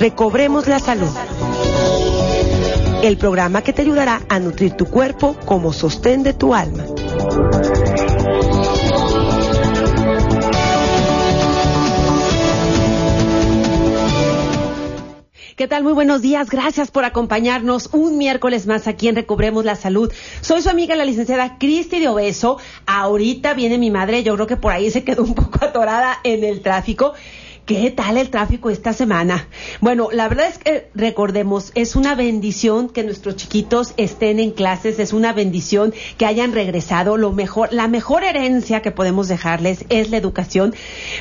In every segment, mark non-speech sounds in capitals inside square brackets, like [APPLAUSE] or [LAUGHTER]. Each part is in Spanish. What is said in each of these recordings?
Recobremos la salud. El programa que te ayudará a nutrir tu cuerpo como sostén de tu alma. ¿Qué tal? Muy buenos días. Gracias por acompañarnos un miércoles más aquí en Recobremos la Salud. Soy su amiga la licenciada Cristi de Obeso. Ahorita viene mi madre. Yo creo que por ahí se quedó un poco atorada en el tráfico. ¿Qué tal el tráfico esta semana? Bueno, la verdad es que recordemos, es una bendición que nuestros chiquitos estén en clases, es una bendición que hayan regresado. Lo mejor, la mejor herencia que podemos dejarles es la educación.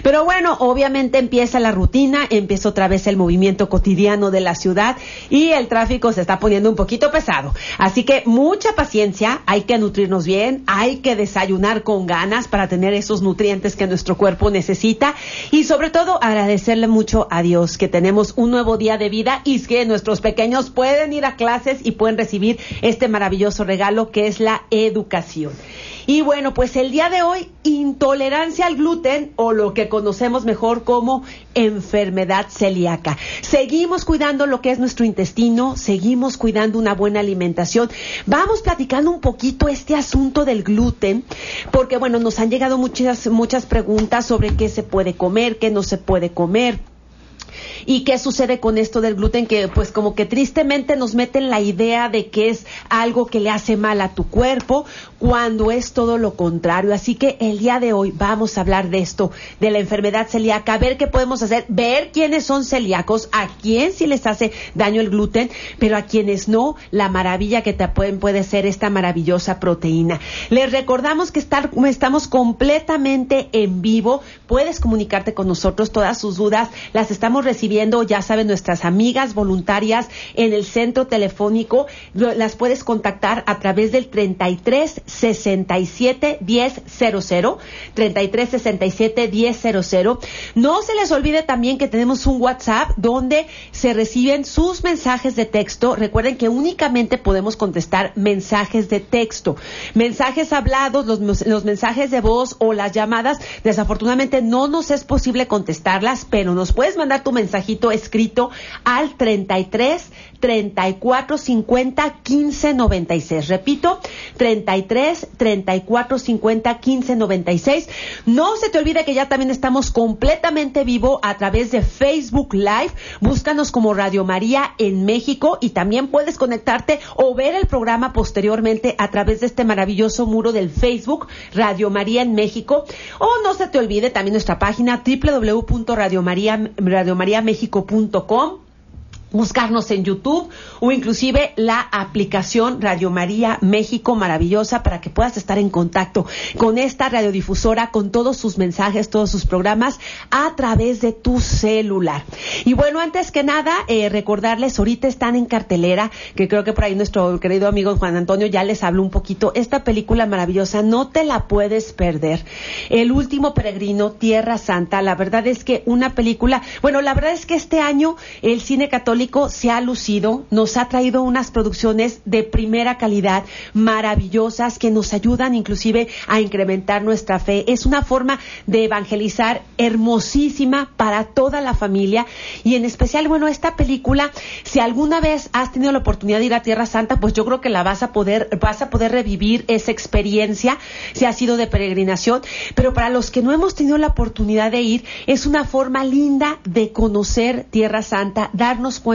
Pero bueno, obviamente empieza la rutina, empieza otra vez el movimiento cotidiano de la ciudad y el tráfico se está poniendo un poquito pesado. Así que mucha paciencia, hay que nutrirnos bien, hay que desayunar con ganas para tener esos nutrientes que nuestro cuerpo necesita y sobre todo agradecerle mucho a Dios que tenemos un nuevo día de vida y que nuestros pequeños pueden ir a clases y pueden recibir este maravilloso regalo que es la educación. Y bueno, pues el día de hoy, intolerancia al gluten o lo que conocemos mejor como enfermedad celíaca. Seguimos cuidando lo que es nuestro intestino, seguimos cuidando una buena alimentación. Vamos platicando un poquito este asunto del gluten, porque bueno, nos han llegado muchas, muchas preguntas sobre qué se puede comer, qué no se puede comer. ¿Y qué sucede con esto del gluten? Que pues como que tristemente nos meten la idea de que es algo que le hace mal a tu cuerpo, cuando es todo lo contrario. Así que el día de hoy vamos a hablar de esto, de la enfermedad celíaca, ver qué podemos hacer, ver quiénes son celíacos, a quién sí les hace daño el gluten, pero a quienes no, la maravilla que te pueden, puede ser esta maravillosa proteína. Les recordamos que estar, estamos completamente en vivo, puedes comunicarte con nosotros, todas sus dudas las estamos recibiendo, ya saben, nuestras amigas voluntarias en el centro telefónico, las puedes contactar a través del 33 67 1000 33 67 1000 No se les olvide también que tenemos un WhatsApp donde se reciben sus mensajes de texto. Recuerden que únicamente podemos contestar mensajes de texto. Mensajes hablados, los, los mensajes de voz o las llamadas, desafortunadamente no nos es posible contestarlas, pero nos puedes mandar tu mensajito escrito al 33 34 50 15 96. Repito, 33 34 50 15 96. No se te olvide que ya también estamos completamente vivo a través de Facebook Live. Búscanos como Radio María en México y también puedes conectarte o ver el programa posteriormente a través de este maravilloso muro del Facebook Radio María en México. O no se te olvide también nuestra página www.radiomariamexico.com buscarnos en YouTube o inclusive la aplicación Radio María México maravillosa para que puedas estar en contacto con esta radiodifusora, con todos sus mensajes, todos sus programas a través de tu celular. Y bueno, antes que nada, eh, recordarles, ahorita están en cartelera, que creo que por ahí nuestro querido amigo Juan Antonio ya les habló un poquito, esta película maravillosa, no te la puedes perder. El último peregrino, Tierra Santa, la verdad es que una película, bueno, la verdad es que este año el cine católico se ha lucido, nos ha traído unas producciones de primera calidad, maravillosas, que nos ayudan inclusive a incrementar nuestra fe. Es una forma de evangelizar hermosísima para toda la familia y en especial, bueno, esta película, si alguna vez has tenido la oportunidad de ir a Tierra Santa, pues yo creo que la vas a poder, vas a poder revivir esa experiencia, si ha sido de peregrinación, pero para los que no hemos tenido la oportunidad de ir, es una forma linda de conocer Tierra Santa, darnos cuenta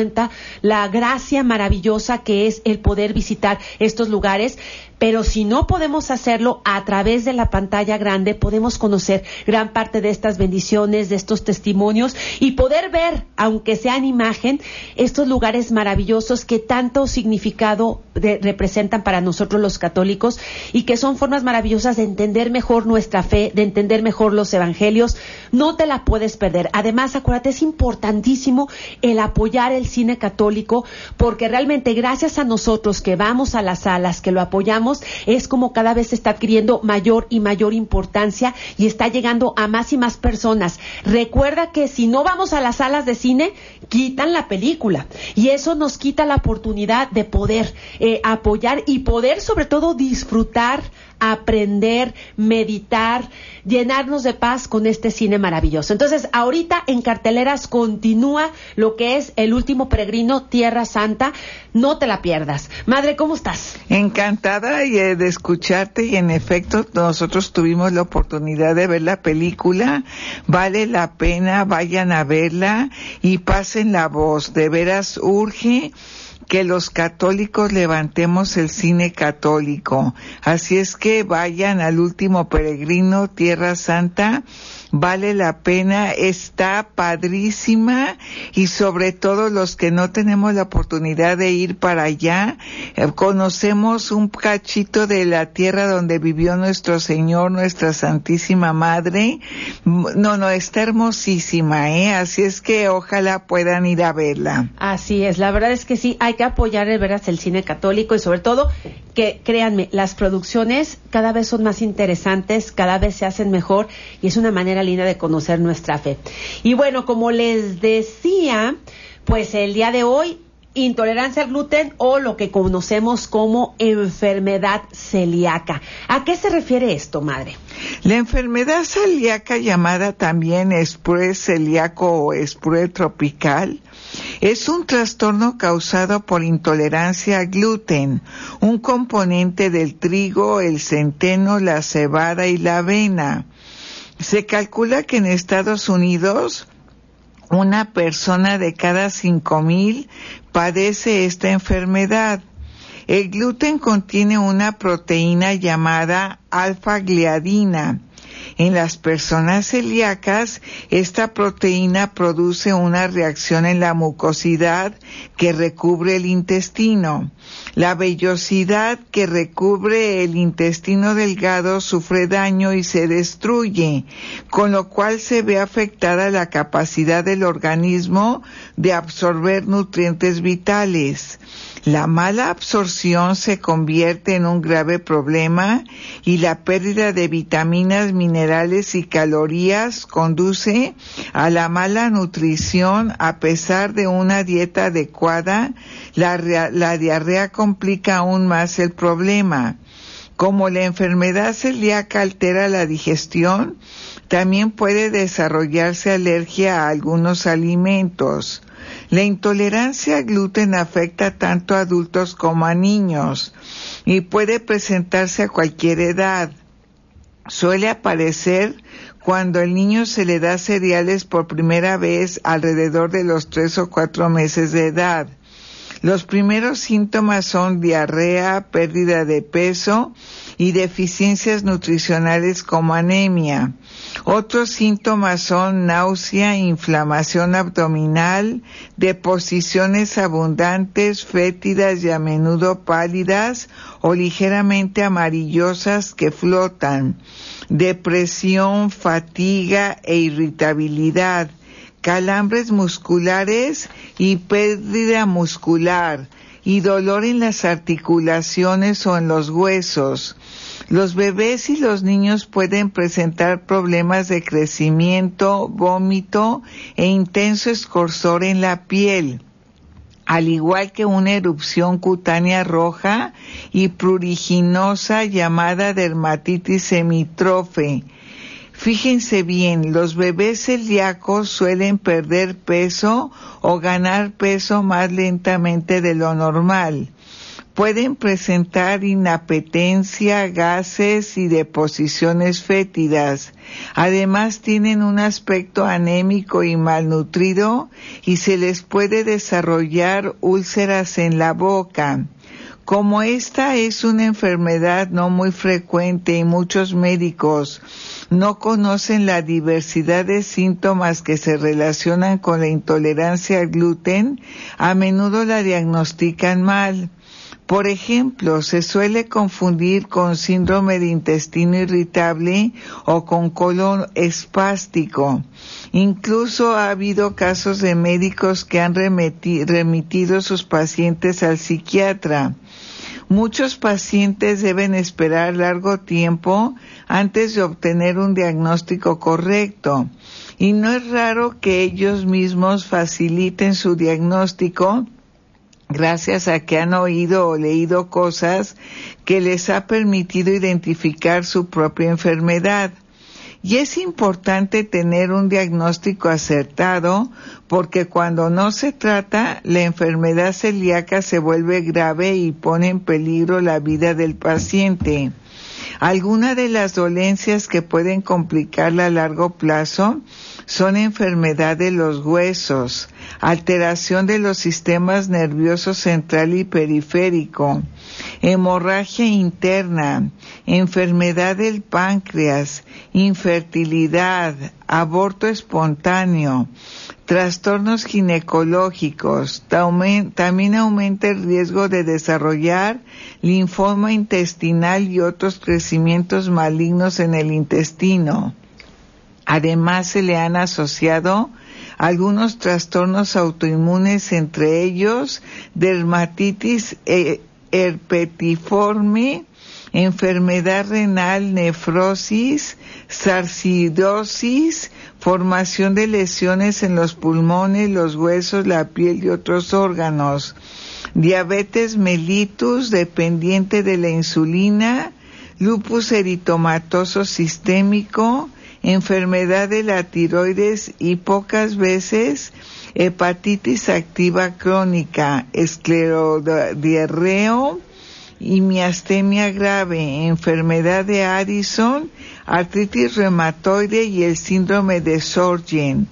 la gracia maravillosa que es el poder visitar estos lugares pero si no podemos hacerlo a través de la pantalla grande, podemos conocer gran parte de estas bendiciones, de estos testimonios y poder ver, aunque sea en imagen, estos lugares maravillosos que tanto significado representan para nosotros los católicos y que son formas maravillosas de entender mejor nuestra fe, de entender mejor los evangelios. No te la puedes perder. Además, acuérdate, es importantísimo el apoyar el cine católico, porque realmente gracias a nosotros que vamos a las salas, que lo apoyamos, es como cada vez está adquiriendo mayor y mayor importancia y está llegando a más y más personas. Recuerda que si no vamos a las salas de cine, quitan la película y eso nos quita la oportunidad de poder eh, apoyar y poder sobre todo disfrutar aprender, meditar, llenarnos de paz con este cine maravilloso. Entonces, ahorita en carteleras continúa lo que es el último peregrino Tierra Santa. No te la pierdas. Madre, ¿cómo estás? Encantada eh, de escucharte y en efecto nosotros tuvimos la oportunidad de ver la película. Vale la pena, vayan a verla y pasen la voz. De veras urge que los católicos levantemos el cine católico. Así es que vayan al último peregrino, Tierra Santa, vale la pena, está padrísima y sobre todo los que no tenemos la oportunidad de ir para allá, eh, conocemos un cachito de la tierra donde vivió nuestro Señor, nuestra Santísima Madre. No, no, está hermosísima, ¿eh? Así es que ojalá puedan ir a verla. Así es, la verdad es que sí, hay que apoyar el veras el cine católico y sobre todo que créanme, las producciones cada vez son más interesantes, cada vez se hacen mejor y es una manera linda de conocer nuestra fe. Y bueno, como les decía, pues el día de hoy intolerancia al gluten o lo que conocemos como enfermedad celíaca. ¿A qué se refiere esto, madre? La enfermedad celíaca llamada también espure celíaco o espure tropical es un trastorno causado por intolerancia al gluten, un componente del trigo, el centeno, la cebada y la avena. Se calcula que en Estados Unidos una persona de cada cinco mil padece esta enfermedad. El gluten contiene una proteína llamada alfa-gliadina. En las personas celíacas, esta proteína produce una reacción en la mucosidad que recubre el intestino. La vellosidad que recubre el intestino delgado sufre daño y se destruye, con lo cual se ve afectada la capacidad del organismo de absorber nutrientes vitales. La mala absorción se convierte en un grave problema y la pérdida de vitaminas, minerales y calorías conduce a la mala nutrición a pesar de una dieta adecuada. La, diarrea complica aún más el problema. Como la enfermedad celíaca altera la digestión, también puede desarrollarse alergia a algunos alimentos. La intolerancia al gluten afecta tanto a adultos como a niños y puede presentarse a cualquier edad. Suele aparecer cuando el niño se le da cereales por primera vez alrededor de los tres o cuatro meses de edad. Los primeros síntomas son diarrea, pérdida de peso y deficiencias nutricionales como anemia. Otros síntomas son náusea, inflamación abdominal, deposiciones abundantes, fétidas y a menudo pálidas o ligeramente amarillosas que flotan, depresión, fatiga e irritabilidad, calambres musculares y pérdida muscular y dolor en las articulaciones o en los huesos los bebés y los niños pueden presentar problemas de crecimiento, vómito e intenso escorzor en la piel, al igual que una erupción cutánea roja y pruriginosa llamada dermatitis semitrofe. Fíjense bien, los bebés celíacos suelen perder peso o ganar peso más lentamente de lo normal pueden presentar inapetencia, gases y deposiciones fétidas. Además tienen un aspecto anémico y malnutrido y se les puede desarrollar úlceras en la boca. Como esta es una enfermedad no muy frecuente y muchos médicos no conocen la diversidad de síntomas que se relacionan con la intolerancia al gluten, a menudo la diagnostican mal Por ejemplo, se suele confundir con síndrome de intestino irritable o con colon espástico. Incluso ha habido casos de médicos que han remitido sus pacientes al psiquiatra. Muchos pacientes deben esperar largo tiempo antes de obtener un diagnóstico correcto y no es raro que ellos mismos faciliten su diagnóstico gracias a que han oído o leído cosas que les ha permitido identificar su propia enfermedad. Y es importante tener un diagnóstico acertado porque cuando no se trata, la enfermedad celíaca se vuelve grave y pone en peligro la vida del paciente. Algunas de las dolencias que pueden complicarla a largo plazo son enfermedad de los huesos, alteración de los sistemas nerviosos central y periférico, hemorragia interna, enfermedad del páncreas, infertilidad, aborto espontáneo, trastornos ginecológicos. También aumenta el riesgo de desarrollar linfoma intestinal y otros crecimientos malignos en el intestino. Además se le han asociado algunos trastornos autoinmunes, entre ellos dermatitis eh, herpetiforme, enfermedad renal, nefrosis, sarcidosis, formación de lesiones en los pulmones, los huesos, la piel y otros órganos, diabetes mellitus dependiente de la insulina, lupus eritomatoso sistémico, enfermedad de la tiroides y pocas veces hepatitis activa crónica, esclerodiarreo y miastemia grave, enfermedad de Addison, artritis reumatoide y el síndrome de Sorgen.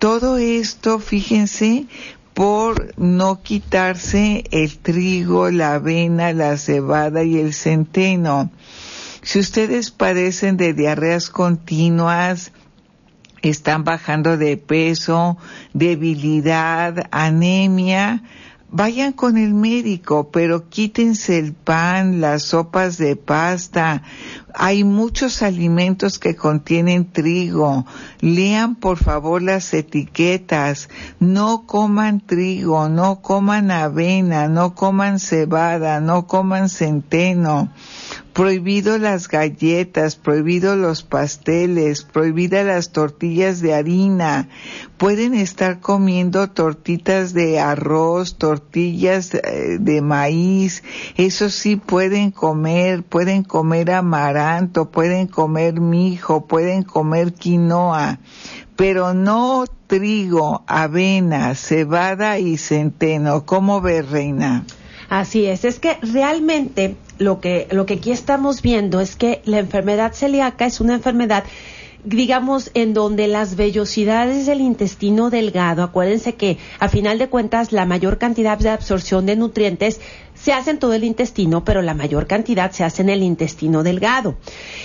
Todo esto, fíjense, por no quitarse el trigo, la avena, la cebada y el centeno. Si ustedes padecen de diarreas continuas, están bajando de peso, debilidad, anemia, vayan con el médico, pero quítense el pan, las sopas de pasta. Hay muchos alimentos que contienen trigo. Lean por favor las etiquetas. No coman trigo, no coman avena, no coman cebada, no coman centeno prohibido las galletas, prohibido los pasteles, prohibida las tortillas de harina. Pueden estar comiendo tortitas de arroz, tortillas eh, de maíz, eso sí pueden comer, pueden comer amaranto, pueden comer mijo, pueden comer quinoa, pero no trigo, avena, cebada y centeno. ¿Cómo ve, reina? Así es, es que realmente lo que, lo que aquí estamos viendo es que la enfermedad celíaca es una enfermedad digamos, en donde las vellosidades del intestino delgado, acuérdense que a final de cuentas la mayor cantidad de absorción de nutrientes se hace en todo el intestino, pero la mayor cantidad se hace en el intestino delgado.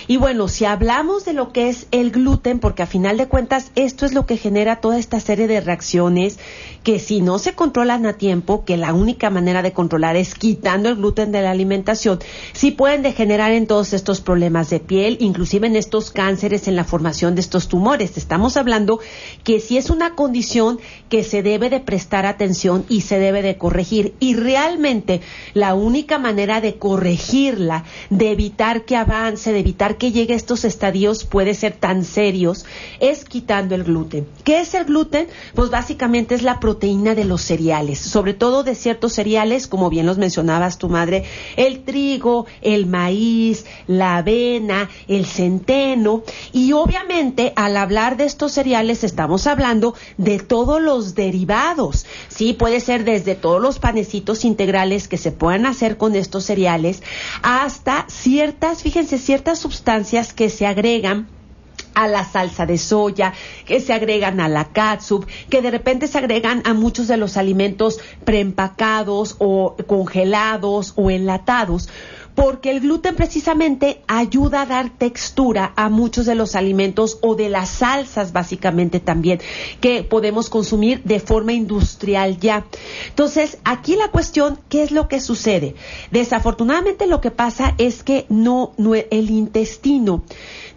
Y bueno, si hablamos de lo que es el gluten, porque a final de cuentas esto es lo que genera toda esta serie de reacciones que si no se controlan a tiempo, que la única manera de controlar es quitando el gluten de la alimentación, sí pueden degenerar en todos estos problemas de piel, inclusive en estos cánceres, en la formación de estos tumores. Estamos hablando que si es una condición que se debe de prestar atención y se debe de corregir. Y realmente la única manera de corregirla, de evitar que avance, de evitar que llegue a estos estadios puede ser tan serios, es quitando el gluten. ¿Qué es el gluten? Pues básicamente es la proteína de los cereales, sobre todo de ciertos cereales, como bien los mencionabas tu madre, el trigo, el maíz, la avena, el centeno y obviamente al hablar de estos cereales estamos hablando de todos los derivados. Sí, puede ser desde todos los panecitos integrales que se puedan hacer con estos cereales hasta ciertas, fíjense, ciertas sustancias que se agregan a la salsa de soya, que se agregan a la catsup, que de repente se agregan a muchos de los alimentos preempacados o congelados o enlatados porque el gluten precisamente ayuda a dar textura a muchos de los alimentos o de las salsas básicamente también que podemos consumir de forma industrial ya. Entonces, aquí la cuestión, ¿qué es lo que sucede? Desafortunadamente lo que pasa es que no, el intestino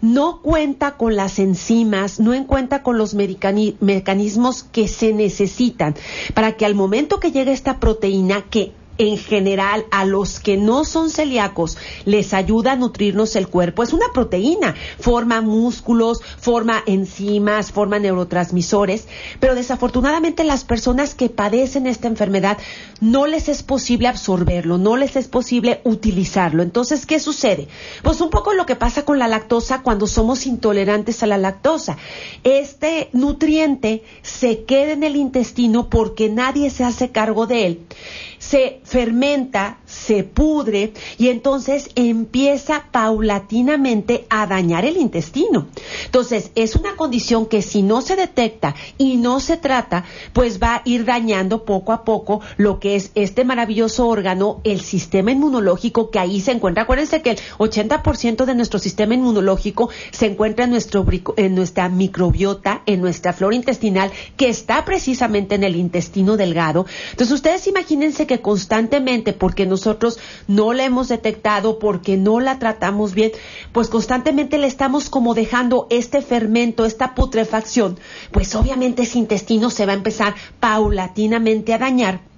no cuenta con las enzimas, no cuenta con los mecanismos que se necesitan para que al momento que llegue esta proteína que en general a los que no son celíacos les ayuda a nutrirnos el cuerpo. Es una proteína, forma músculos, forma enzimas, forma neurotransmisores, pero desafortunadamente las personas que padecen esta enfermedad no les es posible absorberlo, no les es posible utilizarlo. Entonces, ¿qué sucede? Pues un poco lo que pasa con la lactosa cuando somos intolerantes a la lactosa. Este nutriente se queda en el intestino porque nadie se hace cargo de él se fermenta, se pudre y entonces empieza paulatinamente a dañar el intestino. Entonces, es una condición que si no se detecta y no se trata, pues va a ir dañando poco a poco lo que es este maravilloso órgano, el sistema inmunológico que ahí se encuentra. Acuérdense que el 80% de nuestro sistema inmunológico se encuentra en, nuestro, en nuestra microbiota, en nuestra flora intestinal, que está precisamente en el intestino delgado. Entonces, ustedes imagínense que constantemente, porque nosotros no la hemos detectado, porque no la tratamos bien, pues constantemente le estamos como dejando este fermento, esta putrefacción, pues obviamente ese intestino se va a empezar paulatinamente a dañar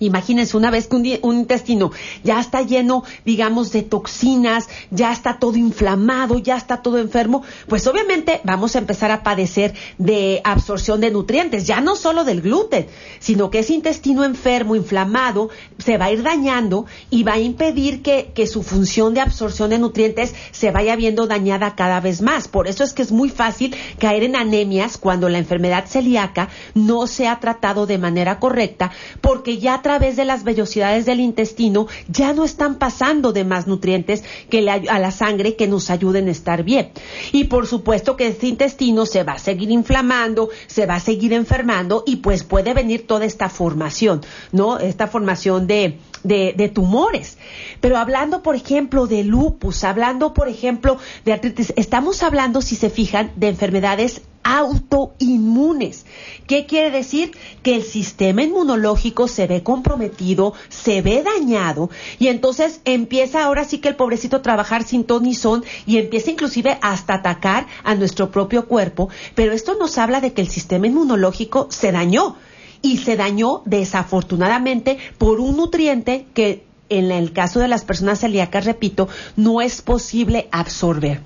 Imagínense una vez que un, intestino ya está lleno, digamos, de toxinas, ya está todo inflamado, ya está todo enfermo, pues obviamente vamos a empezar a padecer de absorción de nutrientes, ya no solo del gluten, sino que ese intestino enfermo, inflamado, se va a ir dañando y va a impedir que, que su función de absorción de nutrientes se vaya viendo dañada cada vez más. Por eso es que es muy fácil caer en anemias cuando la enfermedad celíaca no se ha tratado de manera correcta, porque ya través de las vellosidades del intestino ya no están pasando de más nutrientes que a la sangre que nos ayuden a estar bien. Y por supuesto que este intestino se va a seguir inflamando, se va a seguir enfermando y pues puede venir toda esta formación, ¿no? Esta formación de, de, de, tumores. Pero hablando, por ejemplo, de lupus, hablando, por ejemplo, de artritis, estamos hablando, si se fijan, de enfermedades autoinmunes. ¿Qué quiere decir? Que el sistema inmunológico se ve comprometido, se ve dañado y entonces empieza ahora sí que el pobrecito a trabajar sin ton ni son y empieza inclusive hasta atacar a nuestro propio cuerpo, pero esto nos habla de que el sistema inmunológico se dañó y se dañó desafortunadamente por un nutriente que en el caso de las personas celíacas, repito, no es posible absorber.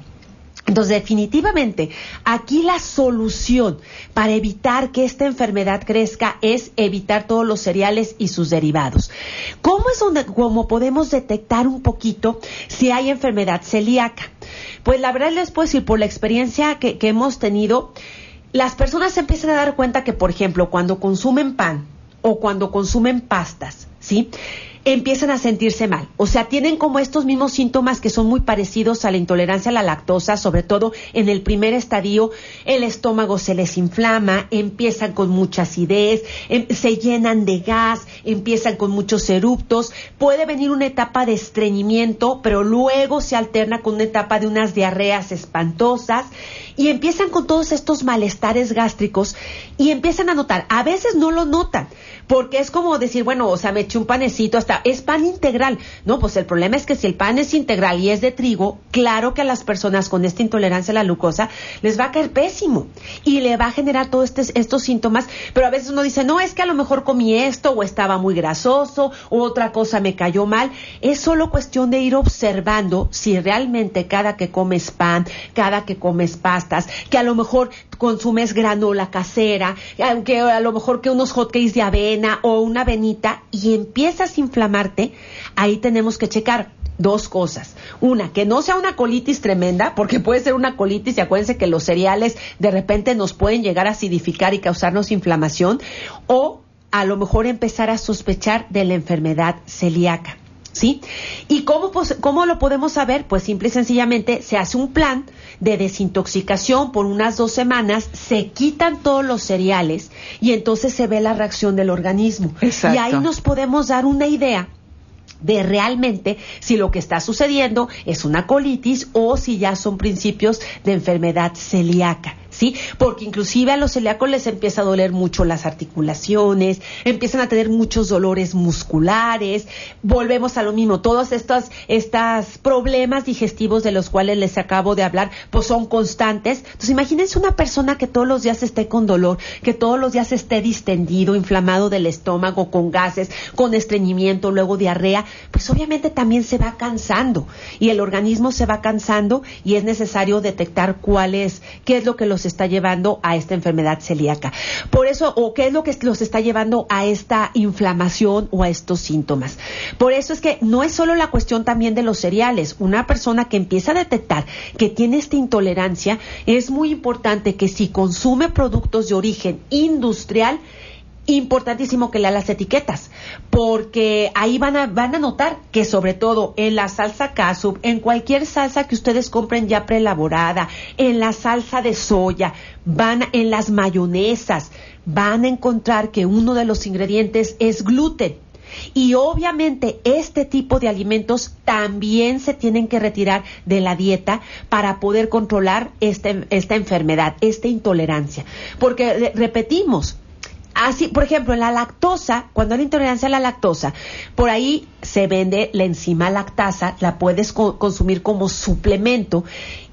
Entonces, definitivamente, aquí la solución para evitar que esta enfermedad crezca es evitar todos los cereales y sus derivados. ¿Cómo es donde, cómo podemos detectar un poquito si hay enfermedad celíaca? Pues la verdad les puedo decir, por la experiencia que, hemos tenido, las personas empiezan a dar cuenta que, por ejemplo, cuando consumen pan o cuando consumen pastas, ¿sí? Empiezan a sentirse mal. O sea, tienen como estos mismos síntomas que son muy parecidos a la intolerancia a la lactosa, sobre todo en el primer estadio, el estómago se les inflama, empiezan con mucha acidez, em, se llenan de gas, empiezan con muchos eruptos, puede venir una etapa de estreñimiento, pero luego se alterna con una etapa de unas diarreas espantosas y empiezan con todos estos malestares gástricos y empiezan a notar, a veces no lo notan, porque es como decir, bueno, o sea, me eché un panecito hasta, es pan integral. No, pues el problema es que si el pan es integral y es de trigo, claro que a las personas con esta intolerancia a la glucosa les va a caer pésimo y le va a generar todos este, estos síntomas, pero a veces uno dice, no, es que a lo mejor comí esto o estaba muy grasoso o otra cosa me cayó mal. Es solo cuestión de ir observando si realmente cada que comes pan, cada que comes pastas, que a lo mejor consumes granola casera, que a lo mejor que unos hotcakes de avena, o una venita y empiezas a inflamarte, ahí tenemos que checar dos cosas. Una, que no sea una colitis tremenda, porque puede ser una colitis y acuérdense que los cereales de repente nos pueden llegar a acidificar y causarnos inflamación, o a lo mejor empezar a sospechar de la enfermedad celíaca. ¿Sí? ¿Y cómo, cómo lo podemos saber? Pues simple y sencillamente se hace un plan de desintoxicación por unas dos semanas, se quitan todos los cereales y entonces se ve la reacción del organismo. Y ahí nos podemos dar una idea de realmente si lo que está sucediendo es una colitis o si ya son principios de enfermedad celíaca. ¿Sí? Porque inclusive a los celíacos les empieza a doler mucho las articulaciones, empiezan a tener muchos dolores musculares, volvemos a lo mismo, todos estos, estos problemas digestivos de los cuales les acabo de hablar, pues son constantes. Entonces imagínense una persona que todos los días esté con dolor, que todos los días esté distendido, inflamado del estómago, con gases, con estreñimiento, luego diarrea, pues obviamente también se va cansando y el organismo se va cansando y es necesario detectar cuál es, qué es lo que los está llevando a esta enfermedad celíaca. Por eso, o qué es lo que los está llevando a esta inflamación o a estos síntomas. Por eso es que no es solo la cuestión también de los cereales. Una persona que empieza a detectar que tiene esta intolerancia, es muy importante que si consume productos de origen industrial, importantísimo que lea las etiquetas, porque ahí van a, van a notar que sobre todo en la salsa casub, en cualquier salsa que ustedes compren ya preelaborada, en la salsa de soya, van en las mayonesas, van a encontrar que uno de los ingredientes es gluten. Y obviamente este tipo de alimentos también se tienen que retirar de la dieta para poder controlar esta, esta enfermedad, esta intolerancia. Porque repetimos, Así, por ejemplo, la lactosa, cuando hay intolerancia a la lactosa, por ahí se vende la enzima lactasa, la puedes consumir como suplemento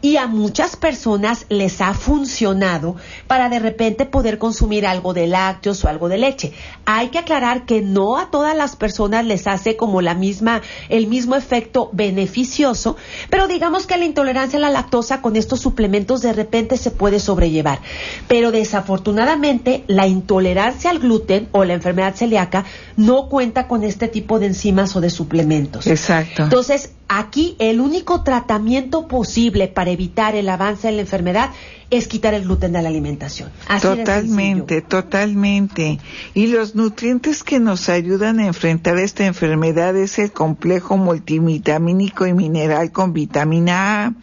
y a muchas personas les ha funcionado para de repente poder consumir algo de lácteos o algo de leche. Hay que aclarar que no a todas las personas les hace como la misma el mismo efecto beneficioso, pero digamos que la intolerancia a la lactosa con estos suplementos de repente se puede sobrellevar. Pero desafortunadamente la intolerancia al gluten o la enfermedad celíaca no cuenta con este tipo de enzimas o de suplementos. Exacto. Entonces, aquí el único tratamiento posible para evitar el avance de la enfermedad es quitar el gluten de la alimentación. totalmente, totalmente. Y los nutrientes que nos ayudan a enfrentar esta enfermedad es el complejo multivitamínico y mineral con vitamina A.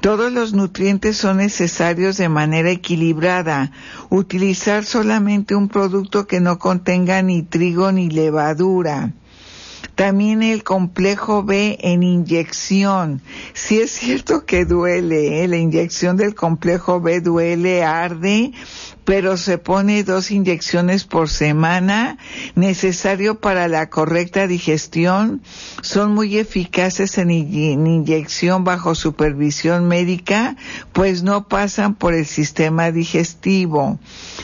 Todos los nutrientes son necesarios de manera equilibrada. Utilizar solamente un producto que no contenga ni trigo ni levadura también el complejo B en inyección. Si es cierto que duele, ¿eh? la inyección del complejo B duele, arde, pero se pone dos inyecciones por semana, necesario para la correcta digestión, son muy eficaces en, inyección bajo supervisión médica, pues no pasan por el sistema digestivo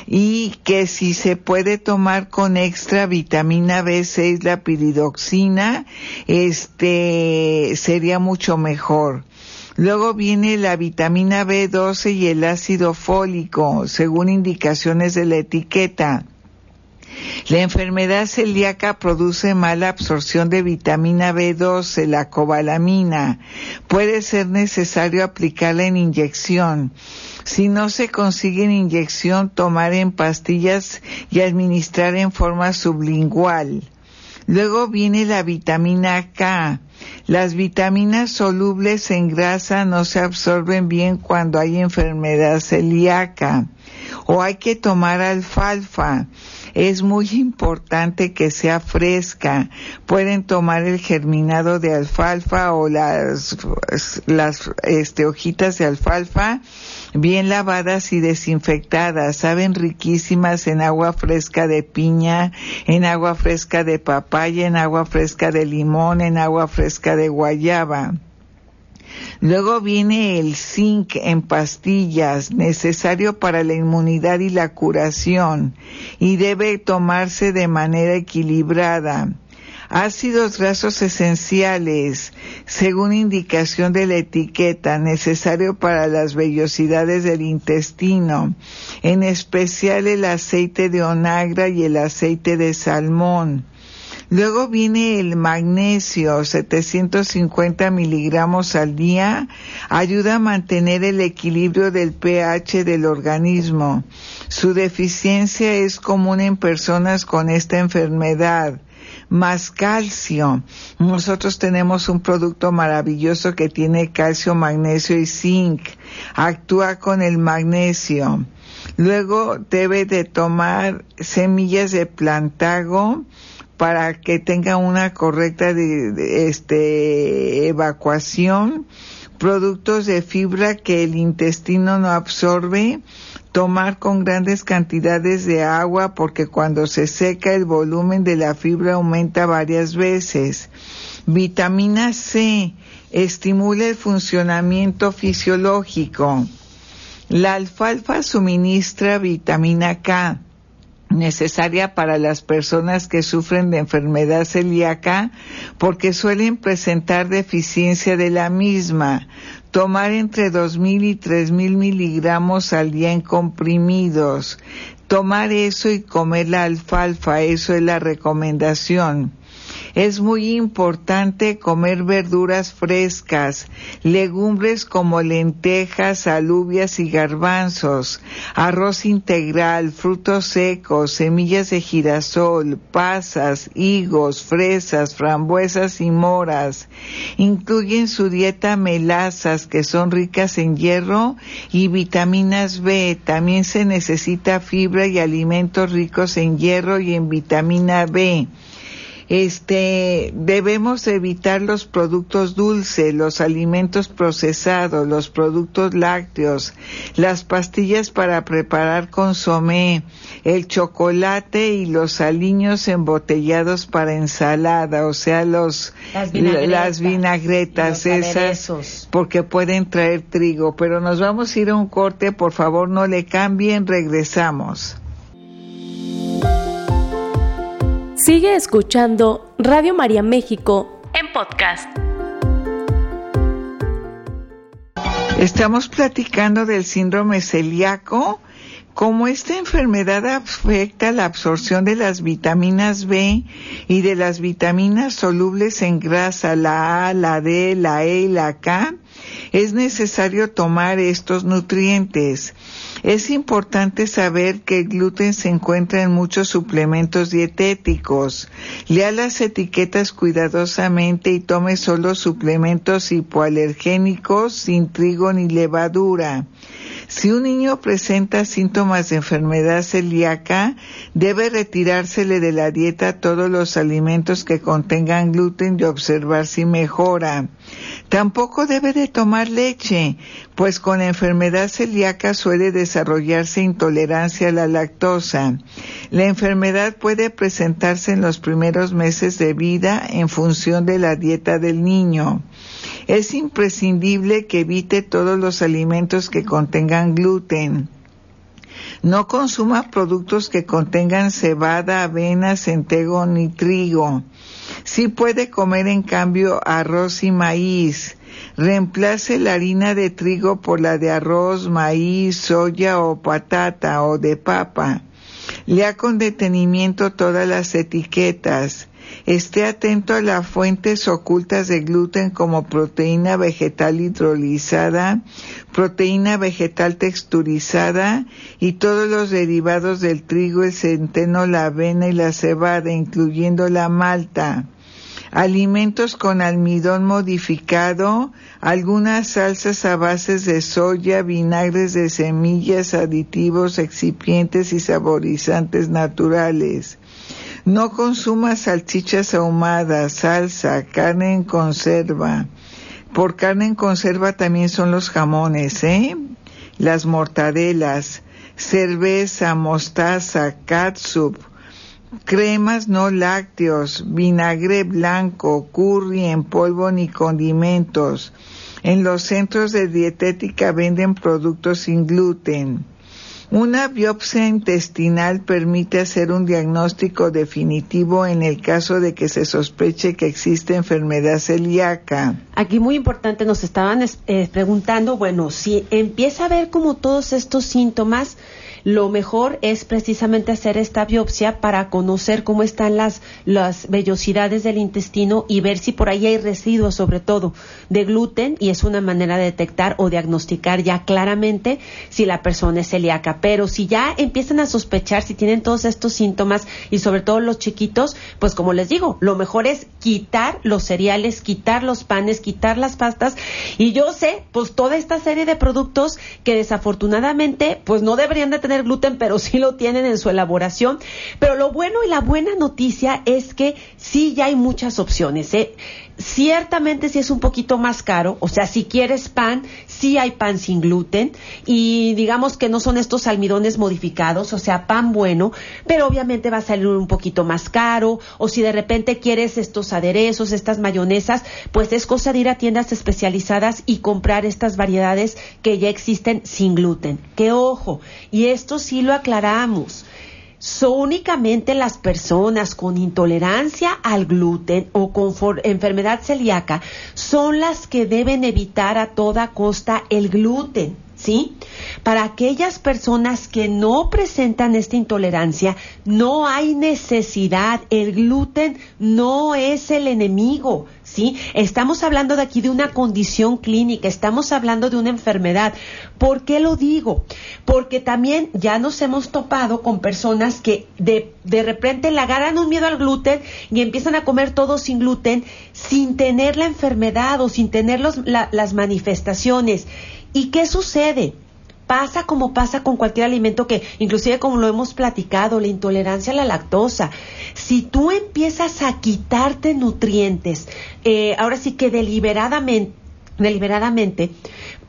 y que si se puede tomar con extra vitamina B6, la piridoxina, este sería mucho mejor. Luego viene la vitamina B12 y el ácido fólico, según indicaciones de la etiqueta. La enfermedad celíaca produce mala absorción de vitamina B12, la cobalamina. Puede ser necesario aplicarla en inyección. Si no se consigue en inyección, tomar en pastillas y administrar en forma sublingual. Luego viene la vitamina K. Las vitaminas solubles en grasa no se absorben bien cuando hay enfermedad celíaca. O hay que tomar alfalfa. Es muy importante que sea fresca. Pueden tomar el germinado de alfalfa o las, las este, hojitas de alfalfa bien lavadas y desinfectadas, saben riquísimas en agua fresca de piña, en agua fresca de papaya, en agua fresca de limón, en agua fresca de guayaba. Luego viene el zinc en pastillas, necesario para la inmunidad y la curación, y debe tomarse de manera equilibrada ácidos grasos esenciales, según indicación de la etiqueta, necesario para las vellosidades del intestino, en especial el aceite de onagra y el aceite de salmón. Luego viene el magnesio, 750 miligramos al día, ayuda a mantener el equilibrio del pH del organismo. Su deficiencia es común en personas con esta enfermedad más calcio. Nosotros tenemos un producto maravilloso que tiene calcio, magnesio y zinc. Actúa con el magnesio. Luego debe de tomar semillas de plantago, para que tenga una correcta este, evacuación, productos de fibra que el intestino no absorbe, tomar con grandes cantidades de agua porque cuando se seca el volumen de la fibra aumenta varias veces. Vitamina C estimula el funcionamiento fisiológico. La alfalfa suministra vitamina K necesaria para las personas que sufren de enfermedad celíaca porque suelen presentar deficiencia de la misma. Tomar entre 2.000 y 3.000 miligramos al día en comprimidos. Tomar eso y comer la alfalfa, eso es la recomendación. Es muy importante comer verduras frescas, legumbres como lentejas, alubias y garbanzos, arroz integral, frutos secos, semillas de girasol, pasas, higos, fresas, frambuesas y moras. Incluyen su dieta melazas que son ricas en hierro y vitaminas B. También se necesita fibra y alimentos ricos en hierro y en vitamina B este, debemos evitar los productos dulces, los alimentos procesados, los productos lácteos, las pastillas para preparar consomé, el chocolate y los aliños embotellados para ensalada, o sea, los las vinagretas, esas, porque pueden traer trigo. Pero nos vamos a ir a un corte, por favor, no le cambien, regresamos. Sigue escuchando Radio María México en podcast. Estamos platicando del síndrome celíaco, cómo esta enfermedad afecta la absorción de las vitaminas B y de las vitaminas solubles en grasa, la A, la D, la E y la K. Es necesario tomar estos nutrientes. Es importante saber que el gluten se encuentra en muchos suplementos dietéticos. Lea las etiquetas cuidadosamente y tome solo suplementos hipoalergénicos sin trigo ni levadura. Si un niño presenta síntomas de enfermedad celíaca, debe retirársele de la dieta todos los alimentos que contengan gluten y observar si mejora. Tampoco debe de tomar leche, pues con enfermedad celíaca suele desarrollarse intolerancia a la lactosa. La enfermedad puede presentarse en los primeros meses de vida en función de la dieta del niño. Es imprescindible que evite todos los alimentos que contengan gluten. No consuma productos que contengan cebada, avena, centego ni trigo. Sí puede comer en cambio arroz y maíz. Reemplace la harina de trigo por la de arroz, maíz, soya o patata o de papa. Lea con detenimiento todas las etiquetas. Esté atento a las fuentes ocultas de gluten como proteína vegetal hidrolizada, proteína vegetal texturizada y todos los derivados del trigo, el centeno, la avena y la cebada, incluyendo la malta alimentos con almidón modificado, algunas salsas a bases de soya, vinagres de semillas, aditivos, excipientes y saborizantes naturales. No consuma salchichas ahumadas, salsa, carne en conserva. Por carne en conserva también son los jamones, ¿eh? Las mortadelas, cerveza, mostaza, catsup, cremas no lácteos, vinagre blanco, curry en polvo ni condimentos. En los centros de dietética venden productos sin gluten. Una biopsia intestinal permite hacer un diagnóstico definitivo en el caso de que se sospeche que existe enfermedad celíaca. Aquí muy importante nos estaban eh, preguntando, bueno, si empieza a ver como todos estos síntomas, lo mejor es precisamente hacer esta biopsia para conocer cómo están las, las vellosidades del intestino y ver si por ahí hay residuos, sobre todo de gluten, y es una manera de detectar o diagnosticar ya claramente si la persona es celíaca. Pero si ya empiezan a sospechar, si tienen todos estos síntomas y sobre todo los chiquitos, pues como les digo, lo mejor es quitar los cereales, quitar los panes, quitar las pastas. Y yo sé, pues toda esta serie de productos que desafortunadamente, pues no deberían de tener tener gluten, pero sí lo tienen en su elaboración. Pero lo bueno y la buena noticia es que sí ya hay muchas opciones. ¿eh? Ciertamente sí es un poquito más caro, o sea, si quieres pan, sí hay pan sin gluten y digamos que no son estos almidones modificados, o sea, pan bueno, pero obviamente va a salir un poquito más caro o si de repente quieres estos aderezos, estas mayonesas, pues es cosa de ir a tiendas especializadas y comprar estas variedades que ya existen sin gluten. Que ojo, y esto sí lo aclaramos son únicamente las personas con intolerancia al gluten o con enfermedad celíaca son las que deben evitar a toda costa el gluten. ¿sí? Para aquellas personas que no presentan esta intolerancia, no hay necesidad, el gluten no es el enemigo, ¿sí? Estamos hablando de aquí de una condición clínica, estamos hablando de una enfermedad. ¿Por qué lo digo? Porque también ya nos hemos topado con personas que de, de repente le agarran un miedo al gluten y empiezan a comer todo sin gluten sin tener la enfermedad o sin tener las manifestaciones. ¿Y qué sucede? Pasa como pasa con cualquier alimento que, inclusive como lo hemos platicado, la intolerancia a la lactosa. Si tú empiezas a quitarte nutrientes, eh, ahora sí que deliberadamente, deliberadamente,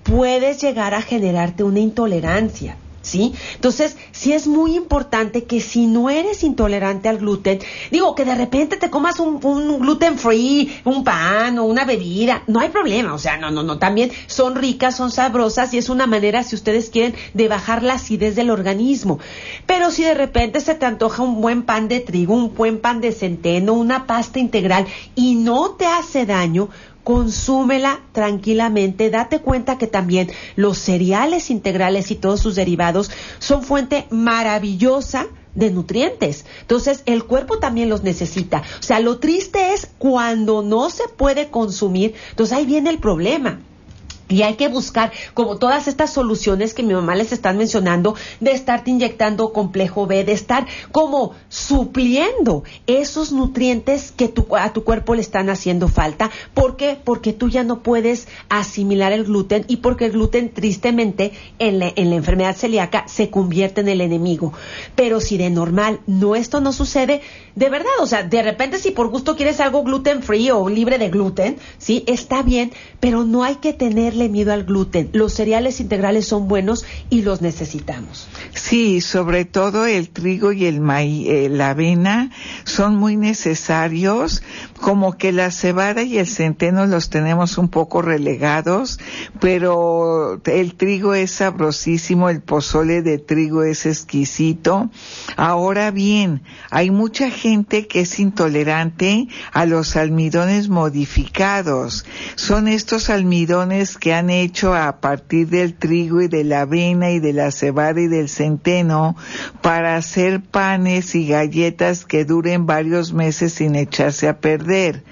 puedes llegar a generarte una intolerancia. ¿Sí? Entonces, sí es muy importante que si no eres intolerante al gluten, digo que de repente te comas un, gluten free, un pan o una bebida, no hay problema, o sea, no, no, no, también son ricas, son sabrosas y es una manera, si ustedes quieren, de bajar la acidez del organismo. Pero si de repente se te antoja un buen pan de trigo, un buen pan de centeno, una pasta integral y no te hace daño, consúmela tranquilamente, date cuenta que también los cereales integrales y todos sus derivados son fuente maravillosa de nutrientes. Entonces, el cuerpo también los necesita. O sea, lo triste es cuando no se puede consumir, entonces ahí viene el problema. Y hay que buscar como todas estas soluciones que mi mamá les están mencionando, de estarte inyectando complejo B, de estar como supliendo esos nutrientes que a tu cuerpo le están haciendo falta. ¿Por qué? Porque tú ya no puedes asimilar el gluten y porque el gluten tristemente en la, en la enfermedad celíaca se convierte en el enemigo. Pero si de normal no esto no sucede, de verdad, o sea, de repente si por gusto quieres algo gluten free o libre de gluten, sí, está bien, pero no hay que miedo al gluten. Los cereales integrales son buenos y los necesitamos. Sí, sobre todo el trigo y el maíz, eh, la avena son muy necesarios, como que la cebada y el centeno los tenemos un poco relegados, pero el trigo es sabrosísimo, el pozole de trigo es exquisito. Ahora bien, hay mucha gente que es intolerante a los almidones modificados. Son estos almidones que han hecho a partir del trigo y de la avena y de la cebada y del centeno para hacer panes y galletas que duren varios meses sin echarse a perder.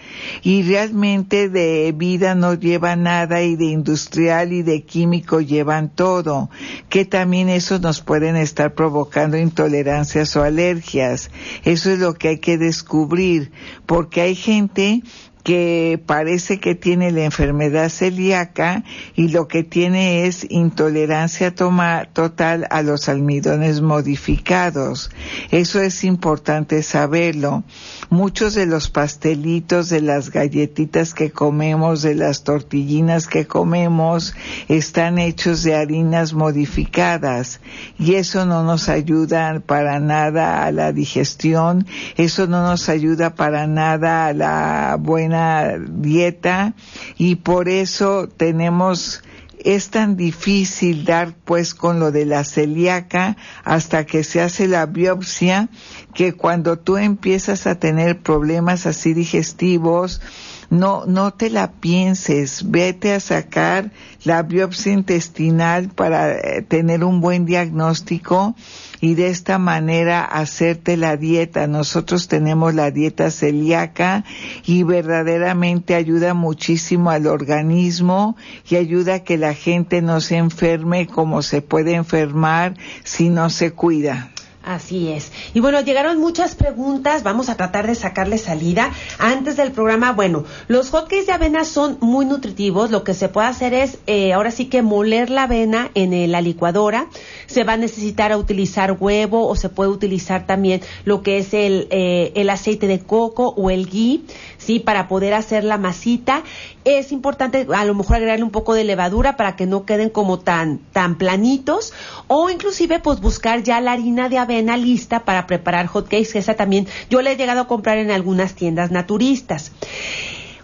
Y realmente de vida no lleva nada y de industrial y de químico llevan todo, que también eso nos pueden estar provocando intolerancias o alergias. Eso es lo que hay que descubrir, porque hay gente que parece que tiene la enfermedad celíaca y lo que tiene es intolerancia total a los almidones modificados. Eso es importante saberlo. Muchos de los pastelitos, de las galletitas que comemos, de las tortillinas que comemos, están hechos de harinas modificadas y eso no nos ayuda para nada a la digestión, eso no nos ayuda para nada a la buena dieta y por eso tenemos es tan difícil dar pues con lo de la celíaca hasta que se hace la biopsia que cuando tú empiezas a tener problemas así digestivos no no te la pienses. Vete a sacar la biopsia intestinal para eh, tener un buen diagnóstico y de esta manera hacerte la dieta. Nosotros tenemos la dieta celíaca y verdaderamente ayuda muchísimo al organismo y ayuda a que la gente no se enferme como se puede enfermar si no se cuida. Así es. Y bueno, llegaron muchas preguntas, vamos a tratar de sacarle salida. Antes del programa, bueno, los hotcakes de avena son muy nutritivos, lo que se puede hacer es, eh, ahora sí que moler la avena en eh, la licuadora, se va a necesitar utilizar huevo o se puede utilizar también lo que es el, eh, el aceite de coco o el ghee, ¿sí? Para poder hacer la masita. Es importante a lo mejor agregarle un poco de levadura para que no queden como tan, tan planitos o inclusive pues buscar ya la harina de avena lista para preparar hotcakes, que esa también yo la he llegado a comprar en algunas tiendas naturistas.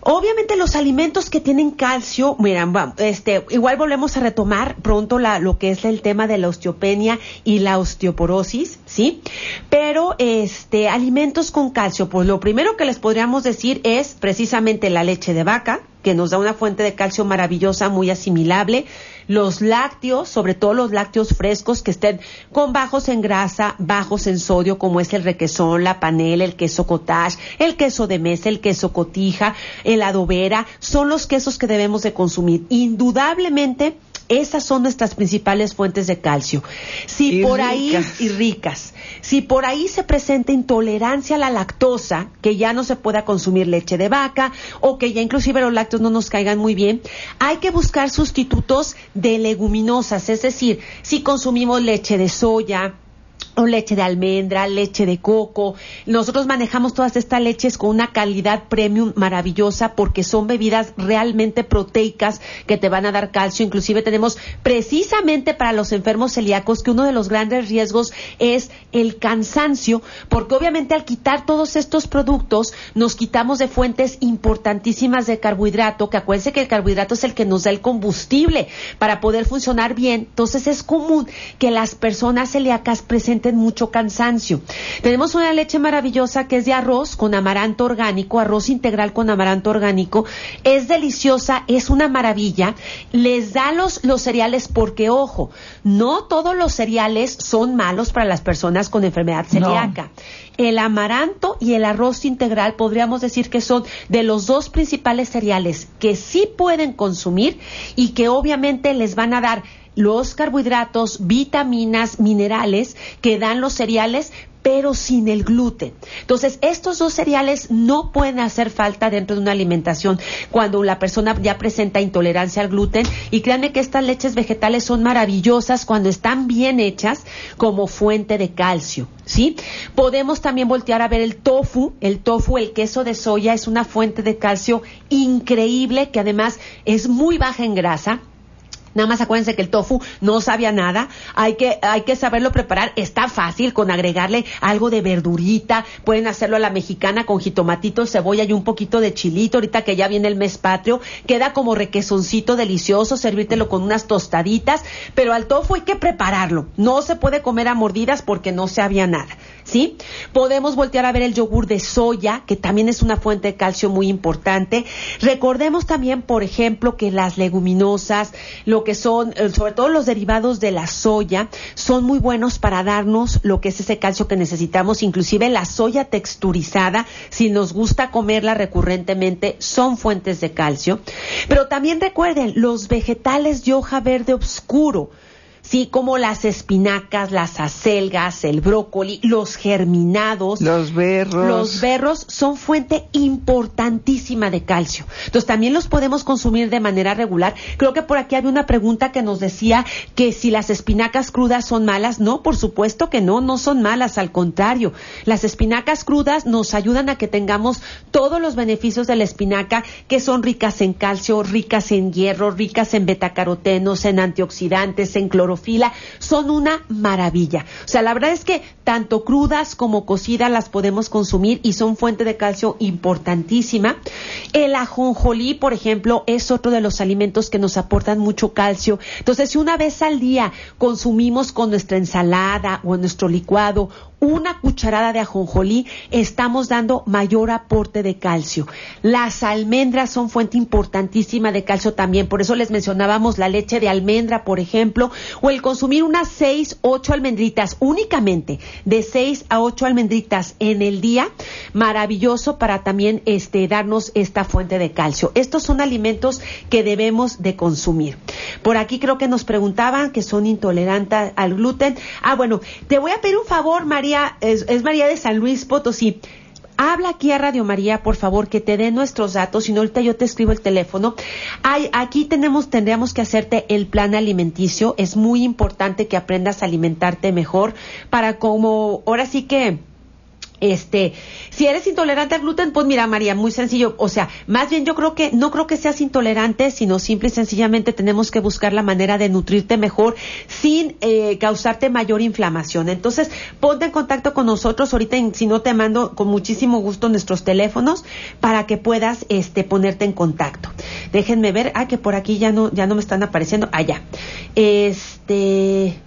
Obviamente los alimentos que tienen calcio, miren, este, igual volvemos a retomar pronto la, lo que es el tema de la osteopenia y la osteoporosis, ¿sí? Pero este, alimentos con calcio, pues lo primero que les podríamos decir es precisamente la leche de vaca, que nos da una fuente de calcio maravillosa, muy asimilable. Los lácteos, sobre todo los lácteos frescos que estén con bajos en grasa, bajos en sodio, como es el requesón, la panela, el queso cottage, el queso de mesa, el queso cotija, el adobera, son los quesos que debemos de consumir. Indudablemente, esas son nuestras principales fuentes de calcio. Si por ahí y ricas, si por ahí se presenta intolerancia a la lactosa, que ya no se pueda consumir leche de vaca o que ya inclusive los lácteos no nos caigan muy bien, hay que buscar sustitutos de leguminosas, es decir, si consumimos leche de soya, o leche de almendra, leche de coco. Nosotros manejamos todas estas leches con una calidad premium maravillosa porque son bebidas realmente proteicas que te van a dar calcio. Inclusive tenemos precisamente para los enfermos celíacos que uno de los grandes riesgos es el cansancio porque obviamente al quitar todos estos productos nos quitamos de fuentes importantísimas de carbohidrato que acuérdense que el carbohidrato es el que nos da el combustible para poder funcionar bien. Entonces es común que las personas celíacas mucho cansancio. Tenemos una leche maravillosa que es de arroz con amaranto orgánico, arroz integral con amaranto orgánico. Es deliciosa, es una maravilla. Les da los, los cereales porque, ojo, no todos los cereales son malos para las personas con enfermedad celíaca. El amaranto y el arroz integral podríamos decir que son de los dos principales cereales que sí pueden consumir y que obviamente les van a dar los carbohidratos, vitaminas, minerales que dan los cereales, pero sin el gluten. Entonces, estos dos cereales no pueden hacer falta dentro de una alimentación cuando la persona ya presenta intolerancia al gluten. Y créanme que estas leches vegetales son maravillosas cuando están bien hechas como fuente de calcio. ¿Sí? Podemos también voltear a ver el tofu. El tofu, el queso de soya, es una fuente de calcio increíble que además es muy baja en grasa Nada más acuérdense que el tofu no sabía nada. Hay que, hay que saberlo preparar. Está fácil con agregarle algo de verdurita. Pueden hacerlo a la mexicana con jitomatito, cebolla y un poquito de chilito. Ahorita que ya viene el mes patrio, queda como requesoncito delicioso. Servírtelo con unas tostaditas. Pero al tofu hay que prepararlo. No se puede comer a mordidas porque no sabía nada. ¿Sí? Podemos voltear a ver el yogur de soya, que también es una fuente de calcio muy importante. Recordemos también, por ejemplo, que las leguminosas, lo que son, eh, sobre todo los derivados de la soya, son muy buenos para darnos lo que es ese calcio que necesitamos, inclusive la soya texturizada, si nos gusta comerla recurrentemente, son fuentes de calcio. Pero también recuerden, los vegetales de hoja verde oscuro, sí, como las espinacas, las acelgas, el brócoli, los germinados. Los berros. Los berros son fuente importantísima de calcio. Entonces también los podemos consumir de manera regular. Creo que por aquí había una pregunta que nos decía que si las espinacas crudas son malas. No, por supuesto que no, no son malas, al contrario. Las espinacas crudas nos ayudan a que tengamos todos los beneficios de la espinaca, que son ricas en calcio, ricas en hierro, ricas en betacarotenos, en antioxidantes, en cloro son una maravilla. O sea, la verdad es que tanto crudas como cocidas las podemos consumir y son fuente de calcio importantísima. El ajonjolí, por ejemplo, es otro de los alimentos que nos aportan mucho calcio. Entonces, si una vez al día consumimos con nuestra ensalada o nuestro licuado una cucharada de ajonjolí, estamos dando mayor aporte de calcio. Las almendras son fuente importantísima de calcio también, por eso les mencionábamos la leche de almendra, por ejemplo, o el consumir unas seis, ocho almendritas únicamente, de seis a ocho almendritas en el día, maravilloso para también este, darnos esta fuente de calcio. Estos son alimentos que debemos de consumir. Por aquí creo que nos preguntaban que son intolerantes al gluten. Ah, bueno, te voy a pedir un favor, María, es, María de San Luis Potosí. Habla aquí a Radio María, por favor, que te den nuestros datos, y no ahorita yo te escribo el teléfono. Hay, aquí tenemos, tendríamos que hacerte el plan alimenticio. Es muy importante que aprendas a alimentarte mejor para como, ahora sí que, este, si eres intolerante al gluten, pues mira, María, muy sencillo. O sea, más bien yo creo que, no creo que seas intolerante, sino simple y sencillamente tenemos que buscar la manera de nutrirte mejor sin eh, causarte mayor inflamación. Entonces, ponte en contacto con nosotros. Ahorita, si no te mando con muchísimo gusto nuestros teléfonos para que puedas, este, ponerte en contacto. Déjenme ver. Ah, que por aquí ya no, ya no me están apareciendo. Allá. Ah, este,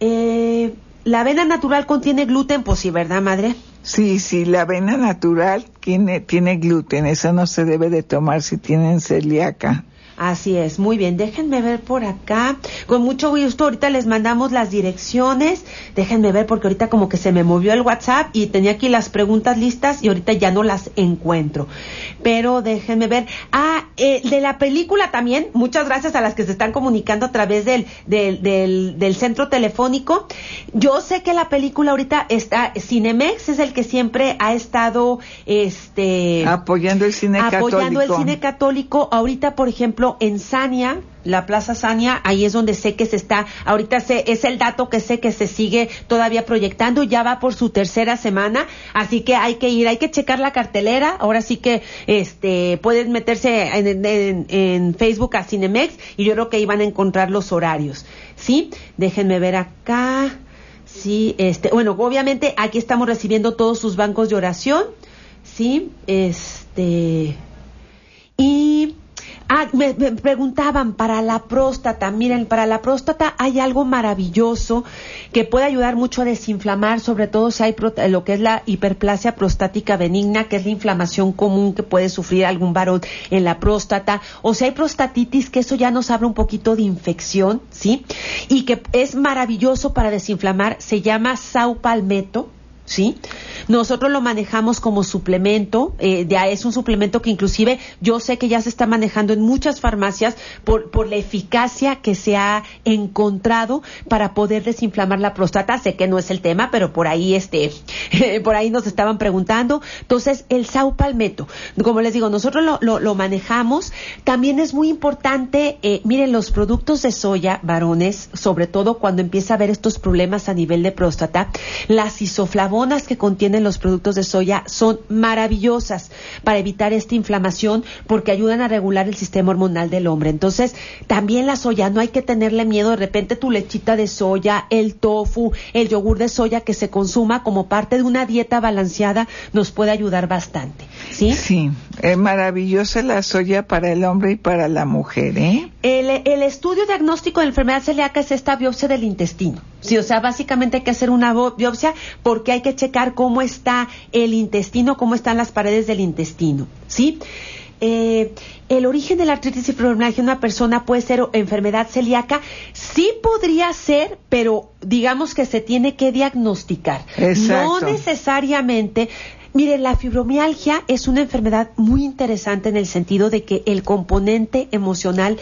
eh, la avena natural contiene gluten, pues sí, ¿verdad, madre? Sí, sí, la avena natural tiene, tiene gluten, esa no se debe de tomar si tienen celíaca. Así es, muy bien. Déjenme ver por acá. Con mucho gusto, ahorita les mandamos las direcciones. Déjenme ver porque ahorita como que se me movió el WhatsApp y tenía aquí las preguntas listas y ahorita ya no las encuentro. Pero déjenme ver. Ah, eh, de la película también, muchas gracias a las que se están comunicando a través del, del, del, del centro telefónico. Yo sé que la película ahorita está, Cinemex es el que siempre ha estado, este... Apoyando el cine apoyando católico. Apoyando el cine católico. Ahorita, por ejemplo, en Sania, la Plaza Sania, ahí es donde sé que se está, ahorita sé, es el dato que sé que se sigue todavía proyectando, ya va por su tercera semana, así que hay que ir, hay que checar la cartelera, ahora sí que este pueden meterse en, en, en Facebook a Cinemex y yo creo que ahí van a encontrar los horarios, ¿sí? Déjenme ver acá. Sí, este, bueno, obviamente aquí estamos recibiendo todos sus bancos de oración, ¿sí? Este, y Ah, me, preguntaban para la próstata. Miren, para la próstata hay algo maravilloso que puede ayudar mucho a desinflamar, sobre todo si hay lo que es la hiperplasia prostática benigna, que es la inflamación común que puede sufrir algún varón en la próstata, o si hay prostatitis, que eso ya nos habla un poquito de infección, ¿sí? Y que es maravilloso para desinflamar, se llama saupalmeto, ¿sí? Nosotros lo manejamos como suplemento, eh, es un suplemento que inclusive yo sé que ya se está manejando en muchas farmacias por, por la eficacia que se ha encontrado para poder desinflamar la próstata. Sé que no es el tema, pero por ahí este, [LAUGHS] por ahí nos estaban preguntando. Entonces, el saupalmeto, como les digo, nosotros lo, lo, lo manejamos. También es muy importante, eh, miren, los productos de soya, varones, sobre todo cuando empieza a haber estos problemas a nivel de próstata, las isoflavonas que contienen los productos de soya son maravillosas para evitar esta inflamación porque ayudan a regular el sistema hormonal del hombre. Entonces, también la soya, no hay que tenerle miedo de repente tu lechita de soya, el tofu, el yogur de soya que se consuma como parte de una dieta balanceada nos puede ayudar bastante. ¿Sí? Sí, es maravillosa la soya para el hombre y para la mujer, ¿eh? El, el estudio diagnóstico de enfermedad celíaca es esta biopsia del intestino. Sí, o sea, básicamente hay que hacer una biopsia porque hay que checar cómo está el intestino, cómo están las paredes del intestino, ¿sí? Eh, el origen de la artritis y fibromialgia en una persona puede ser enfermedad celíaca, sí podría ser, pero digamos que se tiene que diagnosticar. Exacto. No necesariamente Mire, la fibromialgia es una enfermedad muy interesante en el sentido de que el componente emocional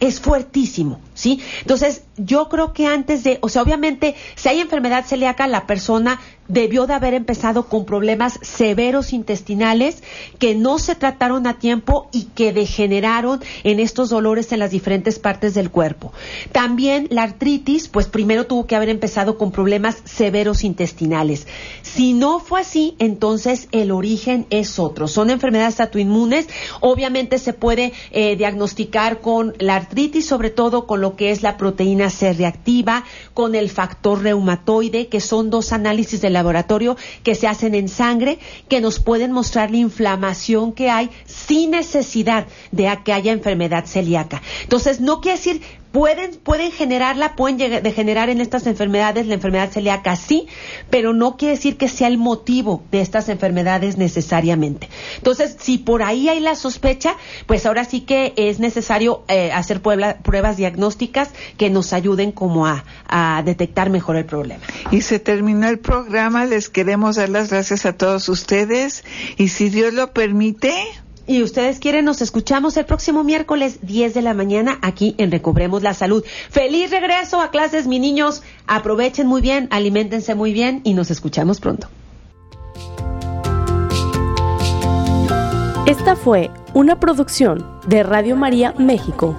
es fuertísimo, ¿sí? Entonces, yo creo que antes de, o sea, obviamente, si hay enfermedad celíaca, la persona debió de haber empezado con problemas severos intestinales que no se trataron a tiempo y que degeneraron en estos dolores en las diferentes partes del cuerpo. También la artritis, pues primero tuvo que haber empezado con problemas severos intestinales. Si no fue así, entonces el origen es otro. Son enfermedades autoinmunes. Obviamente se puede eh, diagnosticar con la artritis, sobre todo con lo que es la proteína C reactiva, con el factor reumatoide, que son dos análisis de laboratorio que se hacen en sangre, que nos pueden mostrar la inflamación que hay sin necesidad de que haya enfermedad celíaca. Entonces, no quiere decir pueden, pueden generarla, pueden degenerar en estas enfermedades, la enfermedad celíaca sí, pero no quiere decir que sea el motivo de estas enfermedades necesariamente. Entonces, si por ahí hay la sospecha, pues ahora sí que es necesario eh, hacer pruebas diagnósticas que nos ayuden como a, a detectar mejor el problema. Y se terminó el programa, les queremos dar las gracias a todos ustedes y si Dios lo permite, y ustedes quieren, nos escuchamos el próximo miércoles 10 de la mañana aquí en Recobremos la Salud. Feliz regreso a clases, mis niños. Aprovechen muy bien, alimentense muy bien y nos escuchamos pronto. Esta fue una producción de Radio María México.